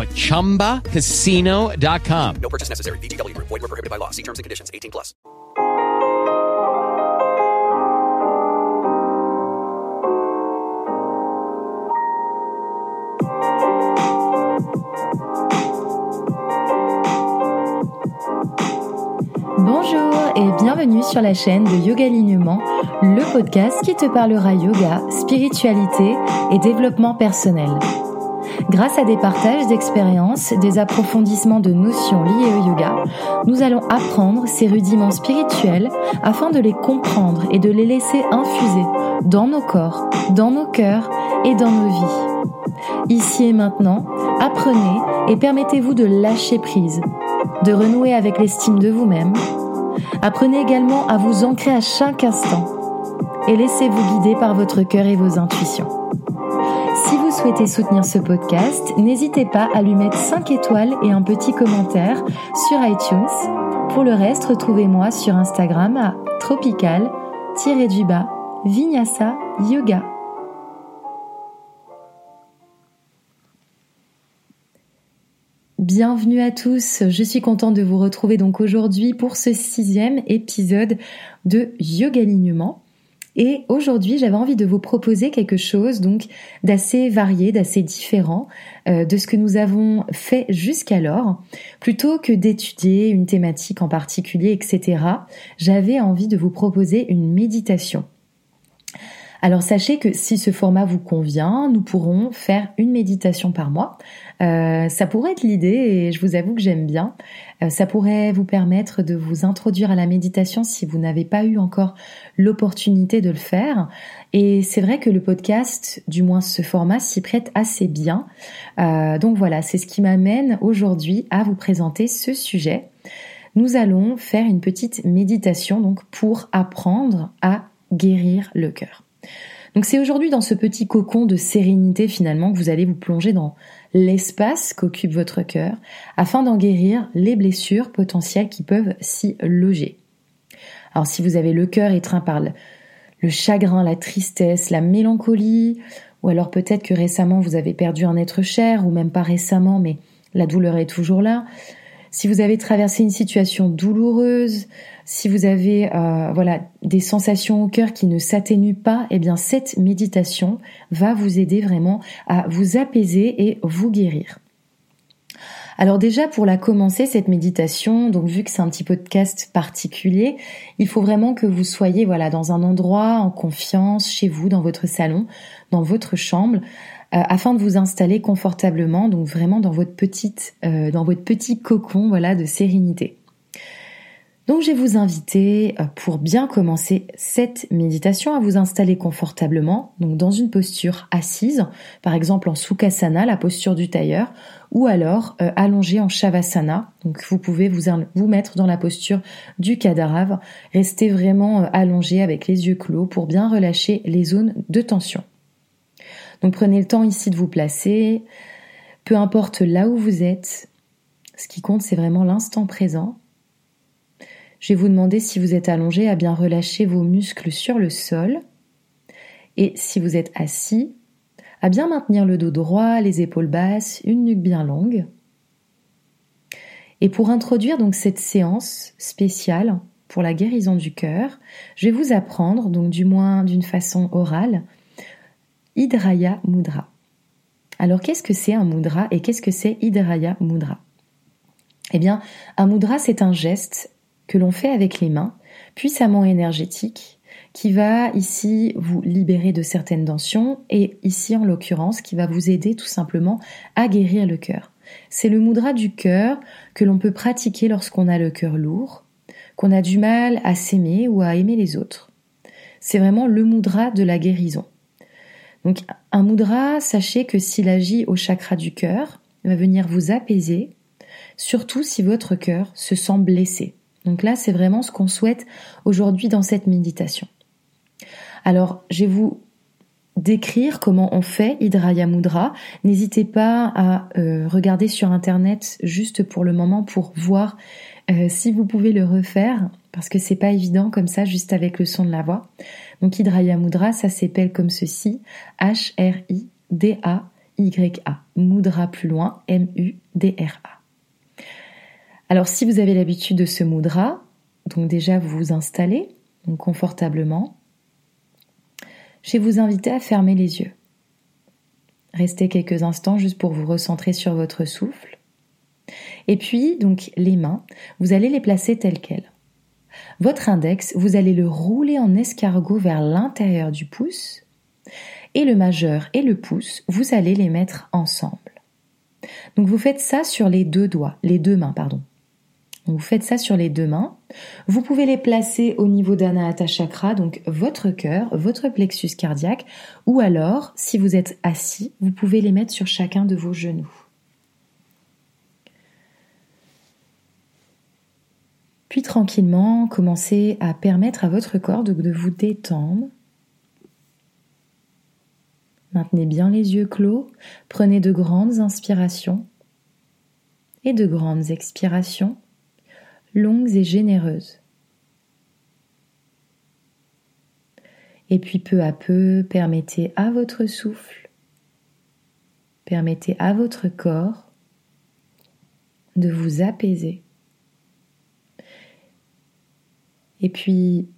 at ChumbaCasino.com. No purchase necessary. VGW. Void were prohibited by law. See terms and conditions. 18 plus. Bonjour et bienvenue sur la chaîne de Yoga Alignement, le podcast qui te parlera yoga, spiritualité et développement personnel. Grâce à des partages d'expériences, des approfondissements de notions liées au yoga, nous allons apprendre ces rudiments spirituels afin de les comprendre et de les laisser infuser dans nos corps, dans nos cœurs et dans nos vies. Ici et maintenant, apprenez et permettez-vous de lâcher prise, de renouer avec l'estime de vous-même. Apprenez également à vous ancrer à chaque instant et laissez-vous guider par votre cœur et vos intuitions. Si vous souhaitez soutenir ce podcast, n'hésitez pas à lui mettre 5 étoiles et un petit commentaire sur iTunes. Pour le reste, retrouvez-moi sur Instagram à tropical-du-bas Vinyasa Yoga. Bienvenue à tous, je suis contente de vous retrouver donc aujourd'hui pour ce sixième épisode de Yoga Alignement. Et aujourd'hui, j'avais envie de vous proposer quelque chose donc d'assez varié, d'assez différent euh, de ce que nous avons fait jusqu'alors. Plutôt que d'étudier une thématique en particulier, etc., j'avais envie de vous proposer une méditation. Alors sachez que si ce format vous convient, nous pourrons faire une méditation par mois. Euh, ça pourrait être l'idée et je vous avoue que j'aime bien. Euh, ça pourrait vous permettre de vous introduire à la méditation si vous n'avez pas eu encore l'opportunité de le faire. Et c'est vrai que le podcast, du moins ce format, s'y prête assez bien. Euh, donc voilà, c'est ce qui m'amène aujourd'hui à vous présenter ce sujet. Nous allons faire une petite méditation donc pour apprendre à guérir le cœur. Donc c'est aujourd'hui dans ce petit cocon de sérénité finalement que vous allez vous plonger dans l'espace qu'occupe votre cœur afin d'en guérir les blessures potentielles qui peuvent s'y loger. Alors si vous avez le cœur étreint par le, le chagrin, la tristesse, la mélancolie, ou alors peut-être que récemment vous avez perdu un être cher, ou même pas récemment, mais la douleur est toujours là, si vous avez traversé une situation douloureuse, si vous avez euh, voilà des sensations au cœur qui ne s'atténuent pas, eh bien cette méditation va vous aider vraiment à vous apaiser et vous guérir. Alors déjà pour la commencer cette méditation, donc vu que c'est un petit podcast particulier, il faut vraiment que vous soyez voilà dans un endroit en confiance chez vous dans votre salon, dans votre chambre afin de vous installer confortablement, donc vraiment dans votre petite, euh, dans votre petit cocon, voilà, de sérénité. Donc je vais vous inviter euh, pour bien commencer cette méditation à vous installer confortablement, donc dans une posture assise, par exemple en Sukhasana, la posture du tailleur, ou alors allongé en Shavasana. Donc vous pouvez vous, vous mettre dans la posture du cadavre, restez vraiment allongé avec les yeux clos pour bien relâcher les zones de tension. Donc prenez le temps ici de vous placer, peu importe là où vous êtes, ce qui compte c'est vraiment l'instant présent. Je vais vous demander si vous êtes allongé à bien relâcher vos muscles sur le sol et si vous êtes assis à bien maintenir le dos droit, les épaules basses, une nuque bien longue. Et pour introduire donc cette séance spéciale pour la guérison du cœur, je vais vous apprendre, donc du moins d'une façon orale, Hidraya Mudra. Alors qu'est-ce que c'est un mudra et qu'est-ce que c'est Hidraya Mudra? Eh bien, un mudra c'est un geste que l'on fait avec les mains, puissamment énergétique, qui va ici vous libérer de certaines tensions et ici en l'occurrence qui va vous aider tout simplement à guérir le cœur. C'est le mudra du cœur que l'on peut pratiquer lorsqu'on a le cœur lourd, qu'on a du mal à s'aimer ou à aimer les autres. C'est vraiment le mudra de la guérison. Donc un mudra, sachez que s'il agit au chakra du cœur, il va venir vous apaiser, surtout si votre cœur se sent blessé. Donc là, c'est vraiment ce qu'on souhaite aujourd'hui dans cette méditation. Alors, je vais vous décrire comment on fait Hidraya Mudra. N'hésitez pas à euh, regarder sur internet juste pour le moment pour voir euh, si vous pouvez le refaire parce que c'est pas évident comme ça juste avec le son de la voix. Donc Hidraya Mudra, ça s'appelle comme ceci H R I D A Y A. Mudra plus loin M U D R A. Alors si vous avez l'habitude de ce mudra, donc déjà vous vous installez confortablement je vais vous inviter à fermer les yeux. Restez quelques instants juste pour vous recentrer sur votre souffle. Et puis, donc, les mains, vous allez les placer telles quelles. Votre index, vous allez le rouler en escargot vers l'intérieur du pouce. Et le majeur et le pouce, vous allez les mettre ensemble. Donc vous faites ça sur les deux doigts, les deux mains, pardon. Vous faites ça sur les deux mains. Vous pouvez les placer au niveau d'Anahata Chakra, donc votre cœur, votre plexus cardiaque, ou alors, si vous êtes assis, vous pouvez les mettre sur chacun de vos genoux. Puis tranquillement, commencez à permettre à votre corps de, vous détendre. Maintenez bien les yeux clos, prenez de grandes inspirations et de grandes expirations longues et généreuses. Et puis peu à peu, permettez à votre souffle, permettez à votre corps de vous apaiser. Et puis,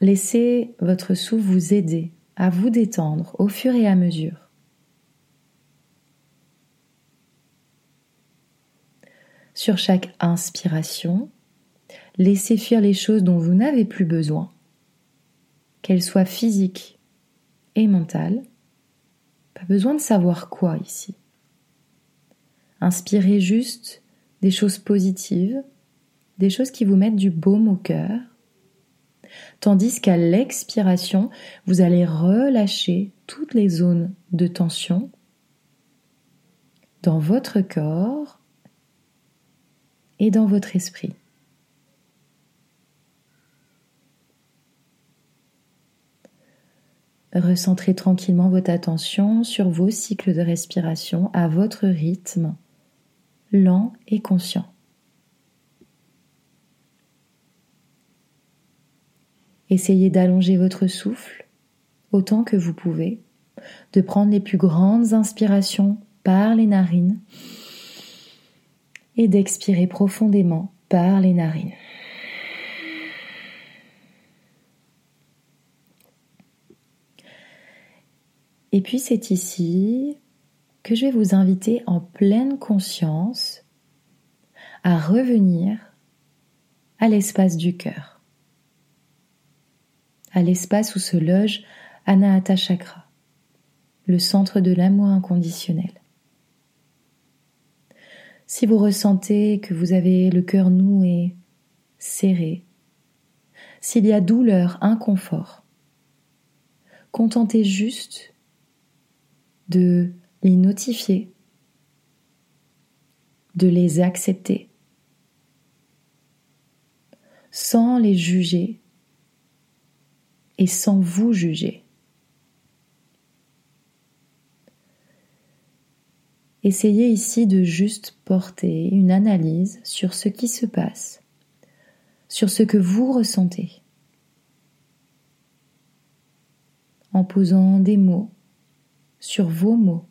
laissez votre souffle vous aider à vous détendre au fur et à mesure. Sur chaque inspiration, laissez fuir les choses dont vous n'avez plus besoin, qu'elles soient physiques et mentales. Pas besoin de savoir quoi ici. Inspirez juste des choses positives, des choses qui vous mettent du baume au cœur, tandis qu'à l'expiration, vous allez relâcher toutes les zones de tension dans votre corps et dans votre esprit. Recentrez tranquillement votre attention sur vos cycles de respiration à votre rythme, lent et conscient. Essayez d'allonger votre souffle autant que vous pouvez, de prendre les plus grandes inspirations par les narines et d'expirer profondément par les narines. Et puis c'est ici que je vais vous inviter en pleine conscience à revenir à l'espace du cœur, à l'espace où se loge Anahata Chakra, le centre de l'amour inconditionnel. Si vous ressentez que vous avez le cœur noué, serré, s'il y a douleur, inconfort, contentez juste de les notifier, de les accepter, sans les juger et sans vous juger. Essayez ici de juste porter une analyse sur ce qui se passe, sur ce que vous ressentez, en posant des mots sur vos mots,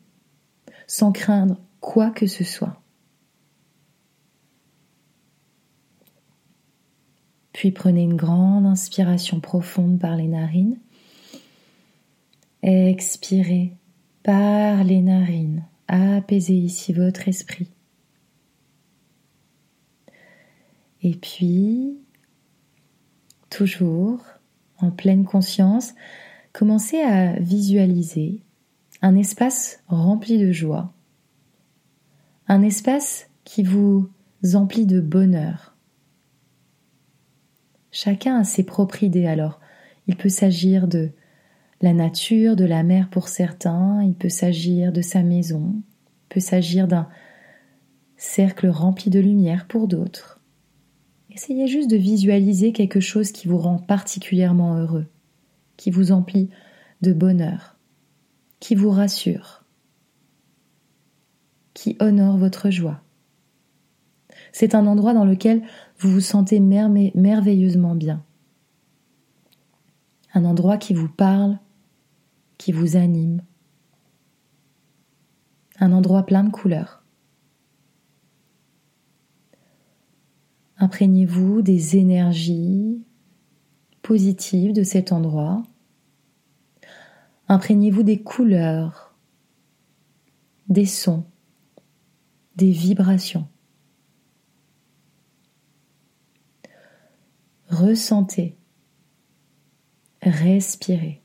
sans craindre quoi que ce soit. Puis prenez une grande inspiration profonde par les narines. Expirez par les narines Apaisez ici votre esprit. Et puis, toujours en pleine conscience, commencez à visualiser un espace rempli de joie, un espace qui vous emplit de bonheur. Chacun a ses propres idées alors. Il peut s'agir de la nature, de la mer pour certains, il peut s'agir de sa maison, il peut s'agir d'un cercle rempli de lumière pour d'autres. Essayez juste de visualiser quelque chose qui vous rend particulièrement heureux, qui vous emplit de bonheur, qui vous rassure, qui honore votre joie. C'est un endroit dans lequel vous vous sentez merveilleusement bien. Un endroit qui vous parle, qui vous anime. Un endroit plein de couleurs. Imprégnez-vous des énergies positives de cet endroit. Imprégnez-vous des couleurs, des sons, des vibrations. Ressentez, respirez.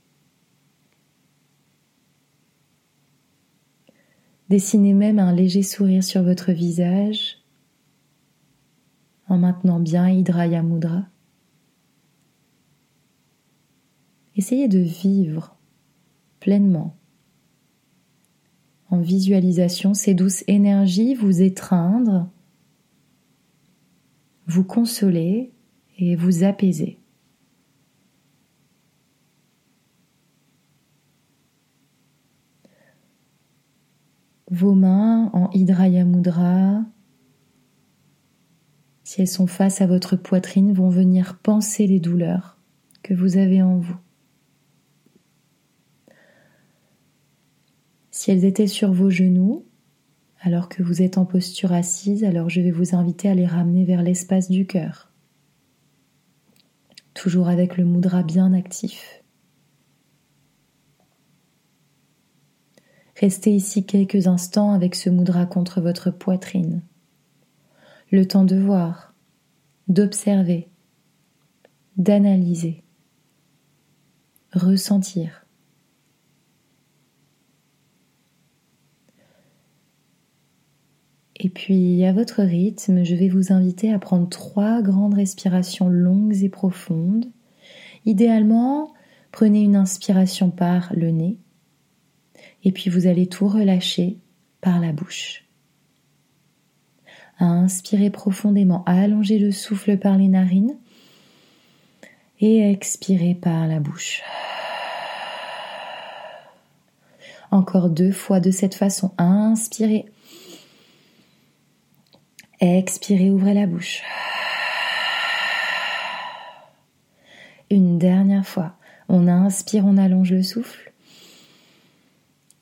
Dessinez même un léger sourire sur votre visage en maintenant bien Hidraya Mudra. Essayez de vivre pleinement en visualisation ces douces énergies vous étreindre, vous consoler et vous apaiser. Vos mains en Hidraya Mudra si elles sont face à votre poitrine, vont venir penser les douleurs que vous avez en vous. Si elles étaient sur vos genoux, alors que vous êtes en posture assise, alors je vais vous inviter à les ramener vers l'espace du cœur. Toujours avec le moudra bien actif. Restez ici quelques instants avec ce moudra contre votre poitrine le temps de voir, d'observer, d'analyser, ressentir. Et puis, à votre rythme, je vais vous inviter à prendre trois grandes respirations longues et profondes. Idéalement, prenez une inspiration par le nez et puis vous allez tout relâcher par la bouche à inspirer profondément, à allonger le souffle par les narines et à expirer par la bouche. Encore deux fois de cette façon. Inspirez. Expirez, ouvrez la bouche. Une dernière fois. On inspire, on allonge le souffle.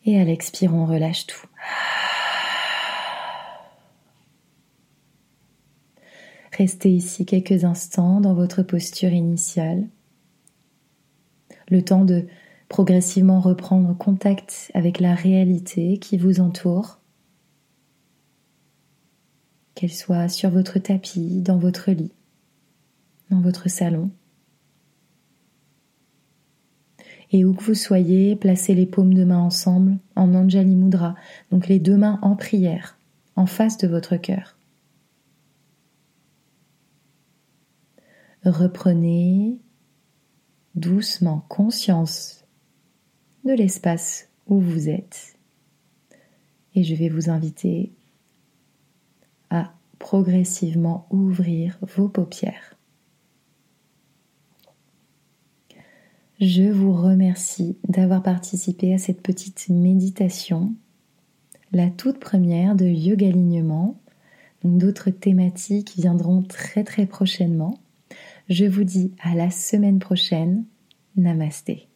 Et à l'expire, on relâche tout. Restez ici quelques instants dans votre posture initiale, le temps de progressivement reprendre contact avec la réalité qui vous entoure, qu'elle soit sur votre tapis, dans votre lit, dans votre salon. Et où que vous soyez, placez les paumes de main ensemble en Anjali Mudra, donc les deux mains en prière, en face de votre cœur. reprenez doucement conscience de l'espace où vous êtes et je vais vous inviter à progressivement ouvrir vos paupières. Je vous remercie d'avoir participé à cette petite méditation, la toute première de Yoga Alignement. D'autres thématiques viendront très très prochainement. Je vous dis à la semaine prochaine. Namasté.